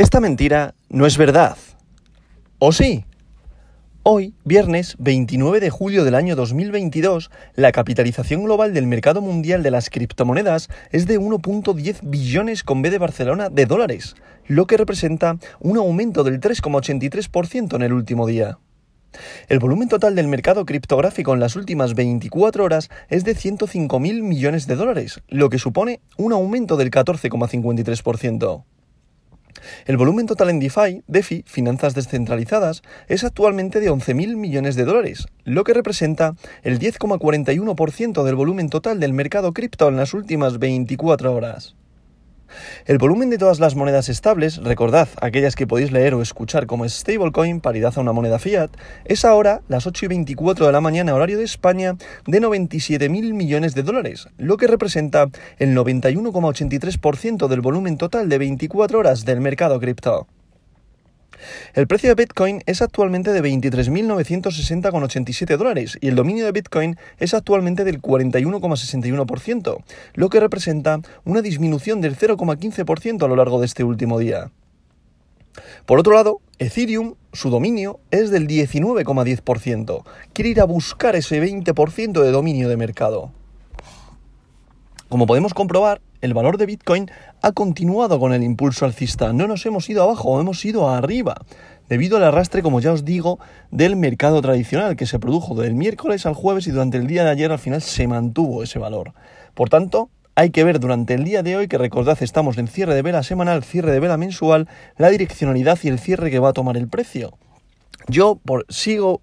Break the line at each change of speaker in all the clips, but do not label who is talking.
Esta mentira no es verdad. ¿O sí? Hoy, viernes 29 de julio del año 2022, la capitalización global del mercado mundial de las criptomonedas es de 1.10 billones con B de Barcelona de dólares, lo que representa un aumento del 3,83% en el último día. El volumen total del mercado criptográfico en las últimas 24 horas es de 105.000 millones de dólares, lo que supone un aumento del 14,53%. El volumen total en DeFi, DeFi, finanzas descentralizadas, es actualmente de 11.000 millones de dólares, lo que representa el 10,41% del volumen total del mercado cripto en las últimas 24 horas. El volumen de todas las monedas estables, recordad aquellas que podéis leer o escuchar como stablecoin, paridad a una moneda fiat, es ahora, las 8 y 24 de la mañana horario de España, de 97.000 millones de dólares, lo que representa el 91,83% del volumen total de 24 horas del mercado cripto. El precio de Bitcoin es actualmente de 23.960,87 dólares y el dominio de Bitcoin es actualmente del 41,61%, lo que representa una disminución del 0,15% a lo largo de este último día. Por otro lado, Ethereum, su dominio es del 19,10%. Quiere ir a buscar ese 20% de dominio de mercado. Como podemos comprobar, el valor de Bitcoin ha continuado con el impulso alcista. No nos hemos ido abajo, hemos ido arriba, debido al arrastre, como ya os digo, del mercado tradicional que se produjo del miércoles al jueves y durante el día de ayer al final se mantuvo ese valor. Por tanto, hay que ver durante el día de hoy, que recordad estamos en cierre de vela semanal, cierre de vela mensual, la direccionalidad y el cierre que va a tomar el precio. Yo sigo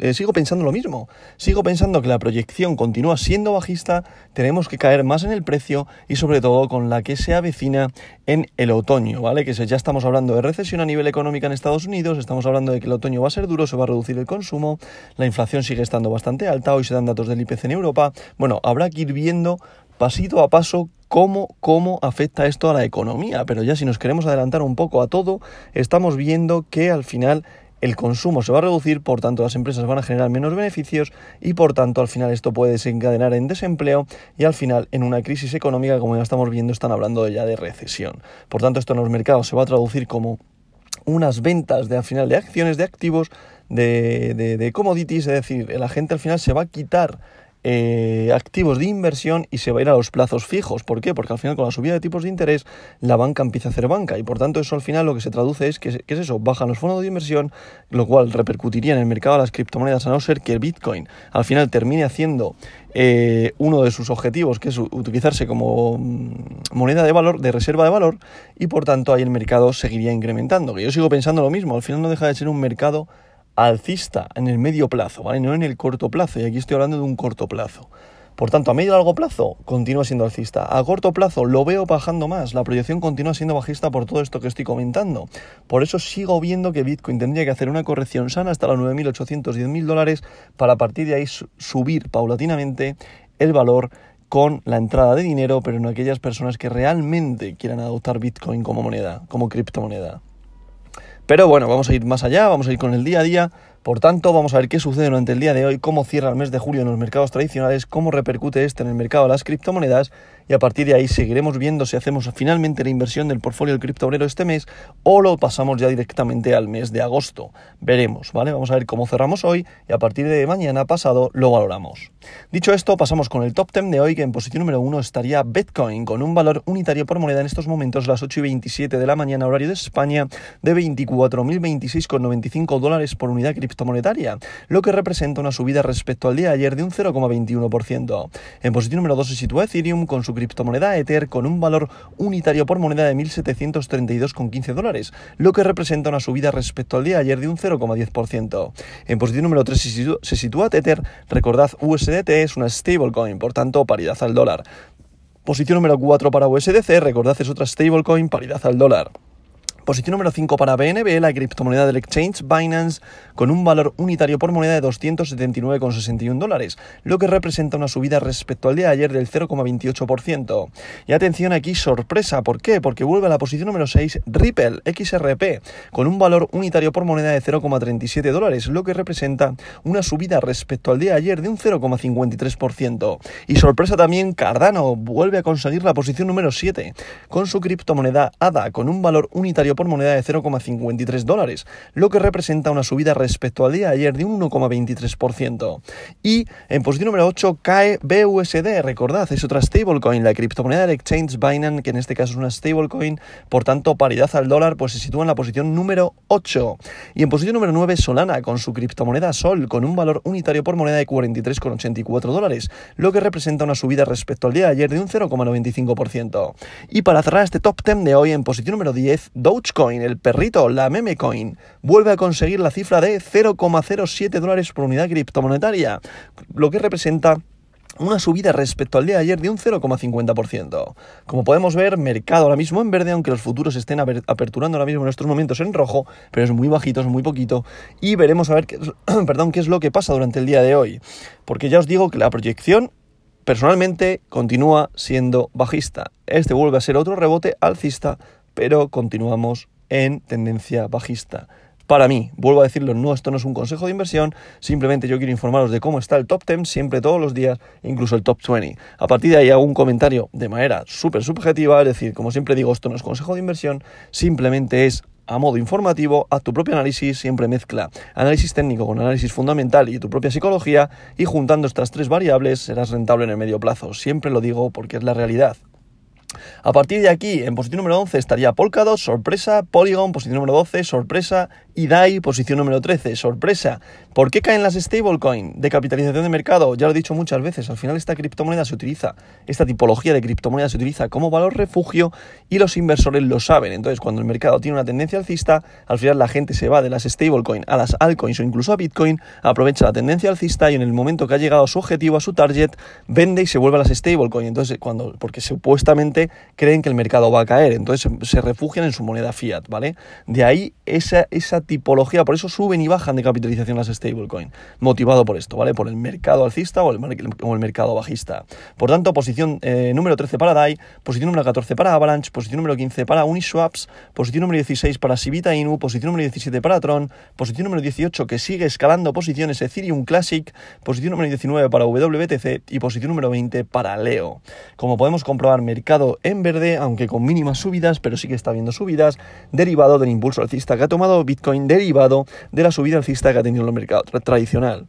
eh, sigo pensando lo mismo. Sigo pensando que la proyección continúa siendo bajista, tenemos que caer más en el precio y sobre todo con la que se avecina en el otoño, ¿vale? Que ya estamos hablando de recesión a nivel económico en Estados Unidos, estamos hablando de que el otoño va a ser duro, se va a reducir el consumo, la inflación sigue estando bastante alta, hoy se dan datos del IPC en Europa. Bueno, habrá que ir viendo pasito a paso cómo, cómo afecta esto a la economía, pero ya si nos queremos adelantar un poco a todo, estamos viendo que al final el consumo se va a reducir, por tanto las empresas van a generar menos beneficios y por tanto al final esto puede desencadenar en desempleo y al final en una crisis económica como ya estamos viendo están hablando ya de recesión. Por tanto esto en los mercados se va a traducir como unas ventas de al final de acciones, de activos, de, de, de commodities, es decir, la gente al final se va a quitar eh, activos de inversión y se va a ir a los plazos fijos. ¿Por qué? Porque al final con la subida de tipos de interés la banca empieza a hacer banca y por tanto eso al final lo que se traduce es que, es eso, bajan los fondos de inversión, lo cual repercutiría en el mercado de las criptomonedas a no ser que el Bitcoin al final termine haciendo eh, uno de sus objetivos, que es utilizarse como mm, moneda de valor, de reserva de valor, y por tanto ahí el mercado seguiría incrementando. Que yo sigo pensando lo mismo, al final no deja de ser un mercado alcista en el medio plazo. No en el corto plazo, y aquí estoy hablando de un corto plazo. Por tanto, a medio y largo plazo continúa siendo alcista. A corto plazo lo veo bajando más. La proyección continúa siendo bajista por todo esto que estoy comentando. Por eso sigo viendo que Bitcoin tendría que hacer una corrección sana hasta los 9.810.000 dólares para a partir de ahí subir paulatinamente el valor con la entrada de dinero, pero en aquellas personas que realmente quieran adoptar Bitcoin como moneda, como criptomoneda. Pero bueno, vamos a ir más allá, vamos a ir con el día a día. Por tanto, vamos a ver qué sucede durante el día de hoy, cómo cierra el mes de julio en los mercados tradicionales, cómo repercute este en el mercado de las criptomonedas y a partir de ahí seguiremos viendo si hacemos finalmente la inversión del portfolio del criptobrero este mes o lo pasamos ya directamente al mes de agosto. Veremos, ¿vale? Vamos a ver cómo cerramos hoy y a partir de mañana pasado lo valoramos. Dicho esto, pasamos con el top 10 de hoy que en posición número 1 estaría Bitcoin con un valor unitario por moneda en estos momentos las 8 y 27 de la mañana horario de España de 24.026,95 dólares por unidad criptomonetaria, lo que representa una subida respecto al día de ayer de un 0,21%. En posición número 2 se sitúa Ethereum con su criptomoneda Ether con un valor unitario por moneda de 1.732,15 dólares, lo que representa una subida respecto al día de ayer de un 0,10%. En posición número 3 se sitúa Tether, recordad USDT es una stablecoin, por tanto paridad al dólar. Posición número 4 para USDC, recordad es otra stablecoin, paridad al dólar. Posición número 5 para BNB, la criptomoneda del exchange Binance, con un valor unitario por moneda de 279,61 dólares, lo que representa una subida respecto al día de ayer del 0,28%. Y atención aquí, sorpresa, ¿por qué? Porque vuelve a la posición número 6 Ripple XRP, con un valor unitario por moneda de 0,37 dólares, lo que representa una subida respecto al día de ayer de un 0,53%. Y sorpresa también, Cardano vuelve a conseguir la posición número 7, con su criptomoneda ADA, con un valor unitario por moneda de 0,53 dólares, lo que representa una subida respecto al día de ayer de un 1,23%. Y en posición número 8 cae BUSD, recordad, es otra stablecoin, la criptomoneda del exchange Binance, que en este caso es una stablecoin, por tanto paridad al dólar, pues se sitúa en la posición número 8. Y en posición número 9 Solana, con su criptomoneda Sol, con un valor unitario por moneda de 43,84 dólares, lo que representa una subida respecto al día de ayer de un 0,95%. Y para cerrar este top 10 de hoy, en posición número 10, Dogecoin, el perrito, la meme coin, vuelve a conseguir la cifra de 0,07 dólares por unidad criptomonetaria, lo que representa una subida respecto al día de ayer de un 0,50%. Como podemos ver, mercado ahora mismo en verde, aunque los futuros estén aperturando ahora mismo en estos momentos en rojo, pero es muy bajito, es muy poquito, y veremos a ver qué, perdón, qué es lo que pasa durante el día de hoy. Porque ya os digo que la proyección personalmente continúa siendo bajista. Este vuelve a ser otro rebote alcista, pero continuamos en tendencia bajista. Para mí, vuelvo a decirlo, no, esto no es un consejo de inversión, simplemente yo quiero informaros de cómo está el top 10 siempre todos los días, incluso el top 20. A partir de ahí hago un comentario de manera súper subjetiva, es decir, como siempre digo, esto no es consejo de inversión, simplemente es a modo informativo, haz tu propio análisis, siempre mezcla análisis técnico con análisis fundamental y tu propia psicología y juntando estas tres variables serás rentable en el medio plazo. Siempre lo digo porque es la realidad. A partir de aquí, en posición número 11 estaría Polkadot, sorpresa, Polygon, posición número 12, sorpresa, y DAI, posición número 13, sorpresa. ¿Por qué caen las stablecoin de capitalización de mercado? Ya lo he dicho muchas veces, al final esta criptomoneda se utiliza, esta tipología de criptomoneda se utiliza como valor refugio y los inversores lo saben. Entonces, cuando el mercado tiene una tendencia alcista, al final la gente se va de las stablecoin a las altcoins o incluso a Bitcoin, aprovecha la tendencia alcista y en el momento que ha llegado a su objetivo, a su target, vende y se vuelve a las stablecoin. Entonces, cuando, porque supuestamente creen que el mercado va a caer, entonces se refugian en su moneda fiat, ¿vale? De ahí esa, esa tipología, por eso suben y bajan de capitalización las stablecoin, motivado por esto, ¿vale? Por el mercado alcista o el, mercado bajista. Por tanto, posición eh, número 13 para DAI, posición número 14 para Avalanche, posición número 15 para Uniswaps, posición número 16 para Sivita Inu, posición número 17 para Tron, posición número 18 que sigue escalando posiciones Ethereum Classic, posición número 19 para WBTC y posición número 20 para Leo. Como podemos comprobar, mercado en verde, aunque con mínimas subidas, pero sí que está viendo subidas, derivado del impulso alcista que ha tomado Bitcoin, derivado de la subida alcista que ha tenido el mercado tradicional.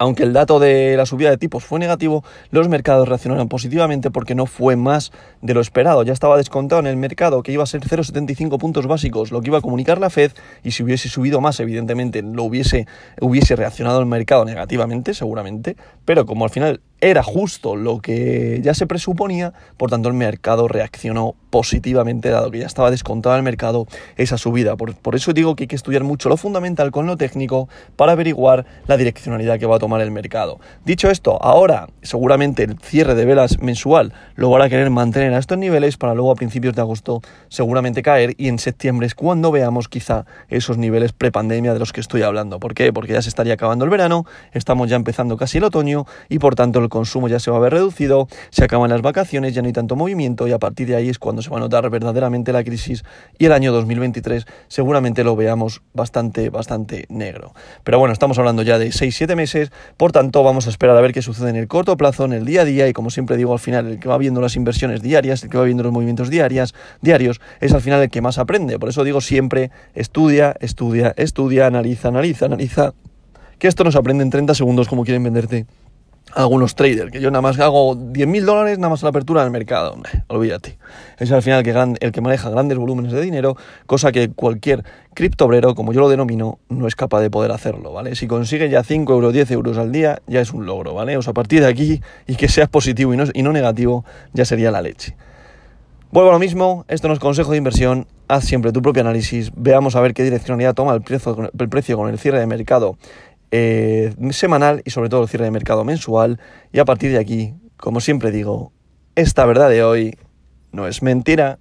Aunque el dato de la subida de tipos fue negativo, los mercados reaccionaron positivamente porque no fue más de lo esperado. Ya estaba descontado en el mercado que iba a ser 0,75 puntos básicos lo que iba a comunicar la Fed y si hubiese subido más, evidentemente, lo hubiese, hubiese reaccionado el mercado negativamente, seguramente. Pero como al final era justo lo que ya se presuponía, por tanto el mercado reaccionó positivamente, dado que ya estaba descontado el mercado esa subida. Por, por, eso digo que hay que estudiar mucho lo fundamental con lo técnico para averiguar la direccionalidad que va a tomar el mercado. Dicho esto, ahora seguramente el cierre de velas mensual lo van a querer mantener a estos niveles para luego a principios de agosto seguramente caer y en septiembre es cuando veamos quizá esos niveles prepandemia de los que estoy hablando. ¿Por qué? Porque ya se estaría acabando el verano, estamos ya empezando casi el otoño y por tanto el consumo ya se va a ver reducido, se acaban las vacaciones, ya no hay tanto movimiento y a partir de ahí es cuando se va a notar verdaderamente la crisis y el año 2023 seguramente lo veamos bastante, bastante negro. Pero bueno, estamos hablando ya de 6-7 meses, por tanto vamos a esperar a ver qué sucede en el corto plazo, en el día a día y como siempre digo al final, el que va viendo las inversiones diarias, el que va viendo los movimientos diarias, diarios, es al final el que más aprende. Por eso digo siempre, estudia, estudia, estudia, analiza, analiza, analiza. Que esto no se aprende en 30 segundos como quieren venderte algunos traders, que yo nada más hago 10.000 dólares nada más a la apertura del mercado. olvídate. Es al final el que, maneja grandes volúmenes de dinero, cosa que cualquier criptobrero, como yo lo denomino, no es capaz de poder hacerlo, ¿vale? Si consigue ya 5 euros, 10 euros al día, ya es un logro, ¿vale? O sea, a partir de aquí, y que seas positivo y no, y no negativo, ya sería la leche. Vuelvo a lo mismo, esto no es consejo de inversión, haz siempre tu propio análisis, veamos a ver qué direccionalidad toma el precio, el precio con el cierre de mercado eh, semanal y sobre todo el cierre de mercado mensual. Y a partir de aquí, como siempre digo, esta verdad de hoy no es mentira.